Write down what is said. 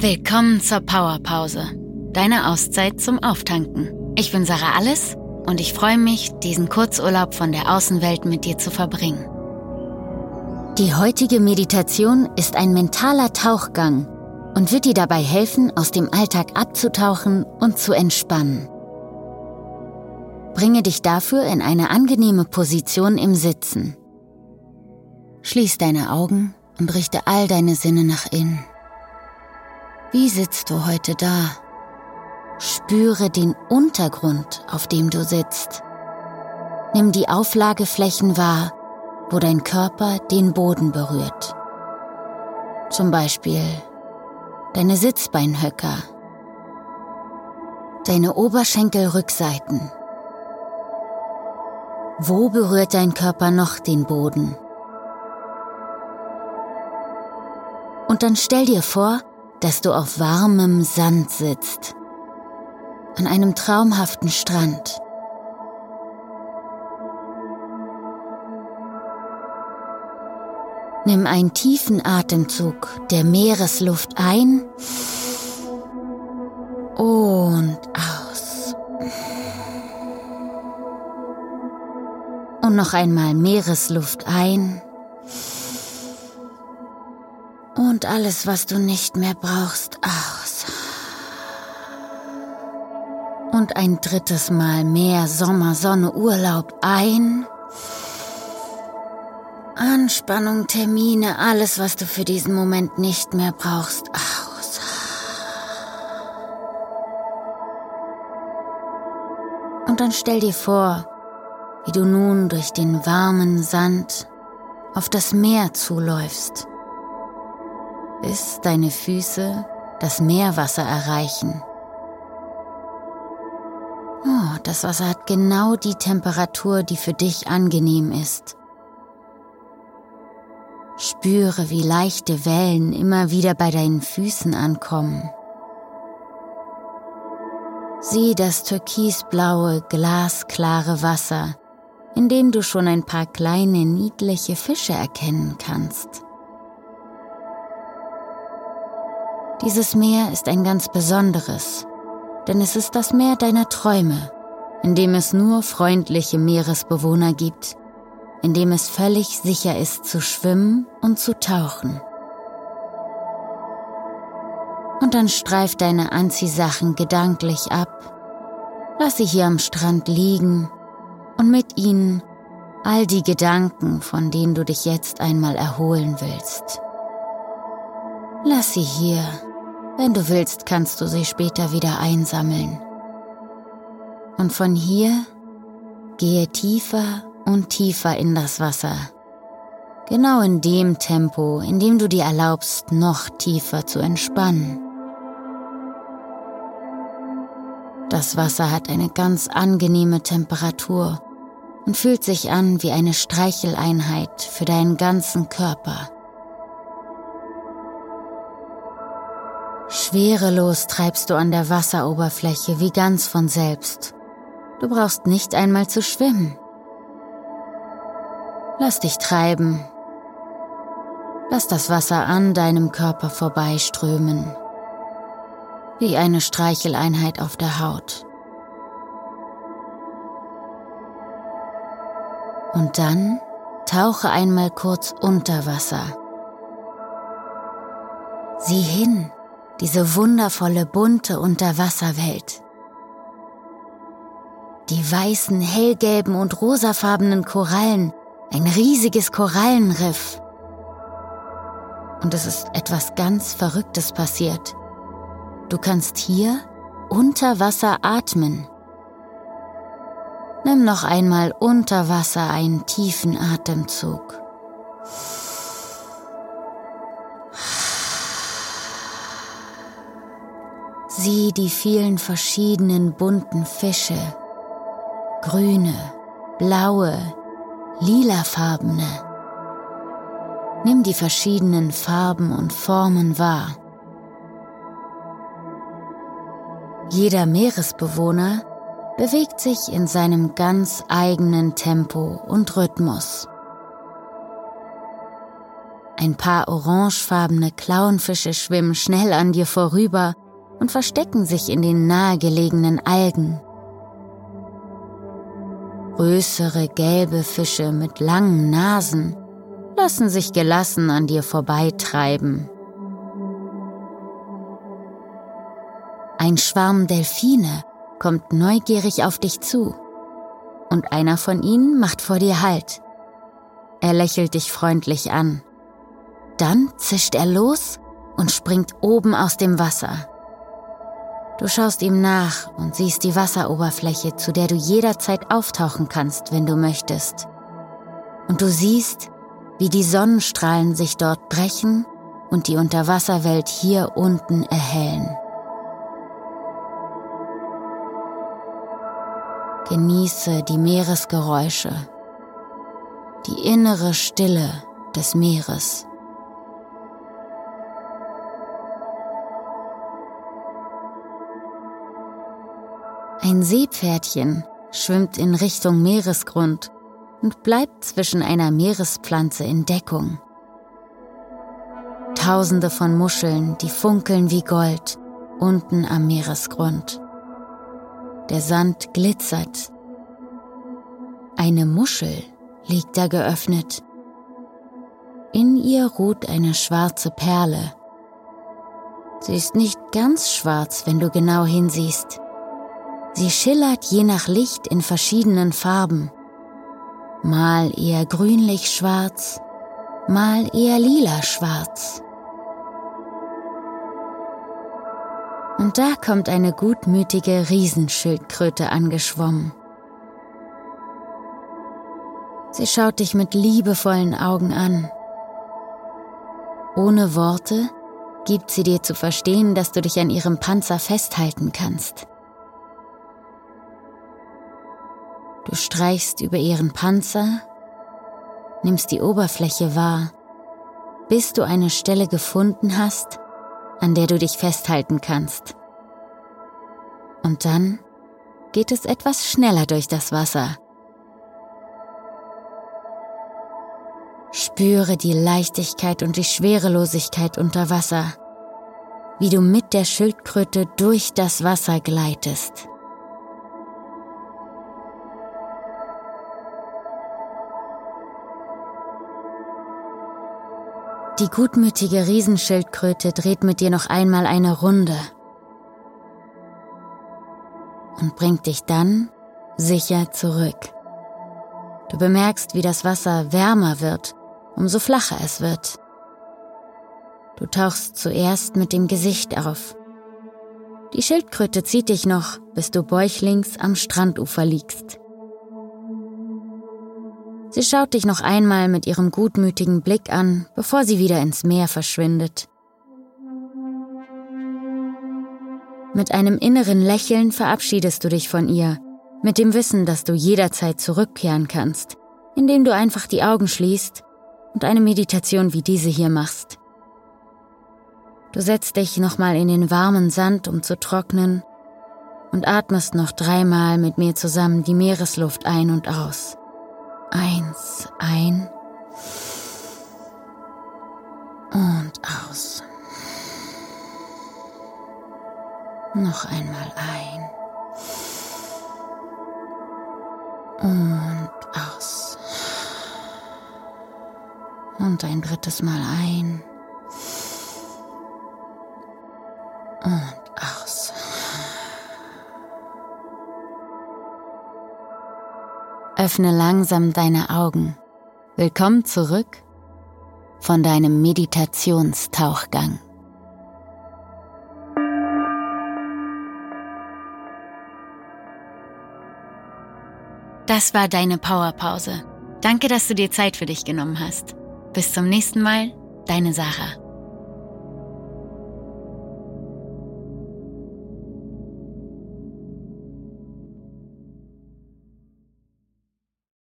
Willkommen zur Powerpause, deine Auszeit zum Auftanken. Ich bin Sarah Alles und ich freue mich, diesen Kurzurlaub von der Außenwelt mit dir zu verbringen. Die heutige Meditation ist ein mentaler Tauchgang und wird dir dabei helfen, aus dem Alltag abzutauchen und zu entspannen. Bringe dich dafür in eine angenehme Position im Sitzen. Schließ deine Augen und richte all deine Sinne nach innen. Wie sitzt du heute da? Spüre den Untergrund, auf dem du sitzt. Nimm die Auflageflächen wahr, wo dein Körper den Boden berührt. Zum Beispiel deine Sitzbeinhöcker, deine Oberschenkelrückseiten. Wo berührt dein Körper noch den Boden? Und dann stell dir vor, dass du auf warmem Sand sitzt, an einem traumhaften Strand. Nimm einen tiefen Atemzug der Meeresluft ein und aus. Und noch einmal Meeresluft ein und alles, was du nicht mehr brauchst, aus. Und ein drittes Mal mehr Sommer, Sonne, Urlaub ein. Anspannung, Termine, alles, was du für diesen Moment nicht mehr brauchst, aus. Und dann stell dir vor, wie du nun durch den warmen Sand auf das Meer zuläufst bis deine Füße das Meerwasser erreichen. Oh, das Wasser hat genau die Temperatur, die für dich angenehm ist. Spüre, wie leichte Wellen immer wieder bei deinen Füßen ankommen. Sieh das türkisblaue, glasklare Wasser, in dem du schon ein paar kleine, niedliche Fische erkennen kannst. Dieses Meer ist ein ganz besonderes, denn es ist das Meer deiner Träume, in dem es nur freundliche Meeresbewohner gibt, in dem es völlig sicher ist zu schwimmen und zu tauchen. Und dann streif deine Anziehsachen gedanklich ab, lass sie hier am Strand liegen und mit ihnen all die Gedanken, von denen du dich jetzt einmal erholen willst. Lass sie hier wenn du willst, kannst du sie später wieder einsammeln. Und von hier gehe tiefer und tiefer in das Wasser. Genau in dem Tempo, in dem du dir erlaubst, noch tiefer zu entspannen. Das Wasser hat eine ganz angenehme Temperatur und fühlt sich an wie eine Streicheleinheit für deinen ganzen Körper. Schwerelos treibst du an der Wasseroberfläche wie ganz von selbst. Du brauchst nicht einmal zu schwimmen. Lass dich treiben. Lass das Wasser an deinem Körper vorbeiströmen. Wie eine Streicheleinheit auf der Haut. Und dann tauche einmal kurz unter Wasser. Sieh hin diese wundervolle bunte Unterwasserwelt. Die weißen, hellgelben und rosafarbenen Korallen, ein riesiges Korallenriff. Und es ist etwas ganz Verrücktes passiert. Du kannst hier unter Wasser atmen. Nimm noch einmal unter Wasser einen tiefen Atemzug. Sieh die vielen verschiedenen bunten Fische, grüne, blaue, lilafarbene. Nimm die verschiedenen Farben und Formen wahr. Jeder Meeresbewohner bewegt sich in seinem ganz eigenen Tempo und Rhythmus. Ein paar orangefarbene Clownfische schwimmen schnell an dir vorüber und verstecken sich in den nahegelegenen Algen. Größere gelbe Fische mit langen Nasen lassen sich gelassen an dir vorbeitreiben. Ein Schwarm Delfine kommt neugierig auf dich zu und einer von ihnen macht vor dir Halt. Er lächelt dich freundlich an. Dann zischt er los und springt oben aus dem Wasser. Du schaust ihm nach und siehst die Wasseroberfläche, zu der du jederzeit auftauchen kannst, wenn du möchtest. Und du siehst, wie die Sonnenstrahlen sich dort brechen und die Unterwasserwelt hier unten erhellen. Genieße die Meeresgeräusche, die innere Stille des Meeres. Ein Seepferdchen schwimmt in Richtung Meeresgrund und bleibt zwischen einer Meerespflanze in Deckung. Tausende von Muscheln, die funkeln wie Gold, unten am Meeresgrund. Der Sand glitzert. Eine Muschel liegt da geöffnet. In ihr ruht eine schwarze Perle. Sie ist nicht ganz schwarz, wenn du genau hinsiehst. Sie schillert je nach Licht in verschiedenen Farben. Mal eher grünlich-schwarz, mal eher lila-schwarz. Und da kommt eine gutmütige Riesenschildkröte angeschwommen. Sie schaut dich mit liebevollen Augen an. Ohne Worte gibt sie dir zu verstehen, dass du dich an ihrem Panzer festhalten kannst. Du streichst über ihren Panzer, nimmst die Oberfläche wahr, bis du eine Stelle gefunden hast, an der du dich festhalten kannst. Und dann geht es etwas schneller durch das Wasser. Spüre die Leichtigkeit und die Schwerelosigkeit unter Wasser, wie du mit der Schildkröte durch das Wasser gleitest. Die gutmütige Riesenschildkröte dreht mit dir noch einmal eine Runde und bringt dich dann sicher zurück. Du bemerkst, wie das Wasser wärmer wird, umso flacher es wird. Du tauchst zuerst mit dem Gesicht auf. Die Schildkröte zieht dich noch, bis du bäuchlings am Strandufer liegst. Sie schaut dich noch einmal mit ihrem gutmütigen Blick an, bevor sie wieder ins Meer verschwindet. Mit einem inneren Lächeln verabschiedest du dich von ihr, mit dem Wissen, dass du jederzeit zurückkehren kannst, indem du einfach die Augen schließt und eine Meditation wie diese hier machst. Du setzt dich nochmal in den warmen Sand, um zu trocknen, und atmest noch dreimal mit mir zusammen die Meeresluft ein und aus. Eins ein und aus. Noch einmal ein und aus. Und ein drittes Mal ein Öffne langsam deine Augen. Willkommen zurück von deinem Meditationstauchgang. Das war deine Powerpause. Danke, dass du dir Zeit für dich genommen hast. Bis zum nächsten Mal, deine Sarah.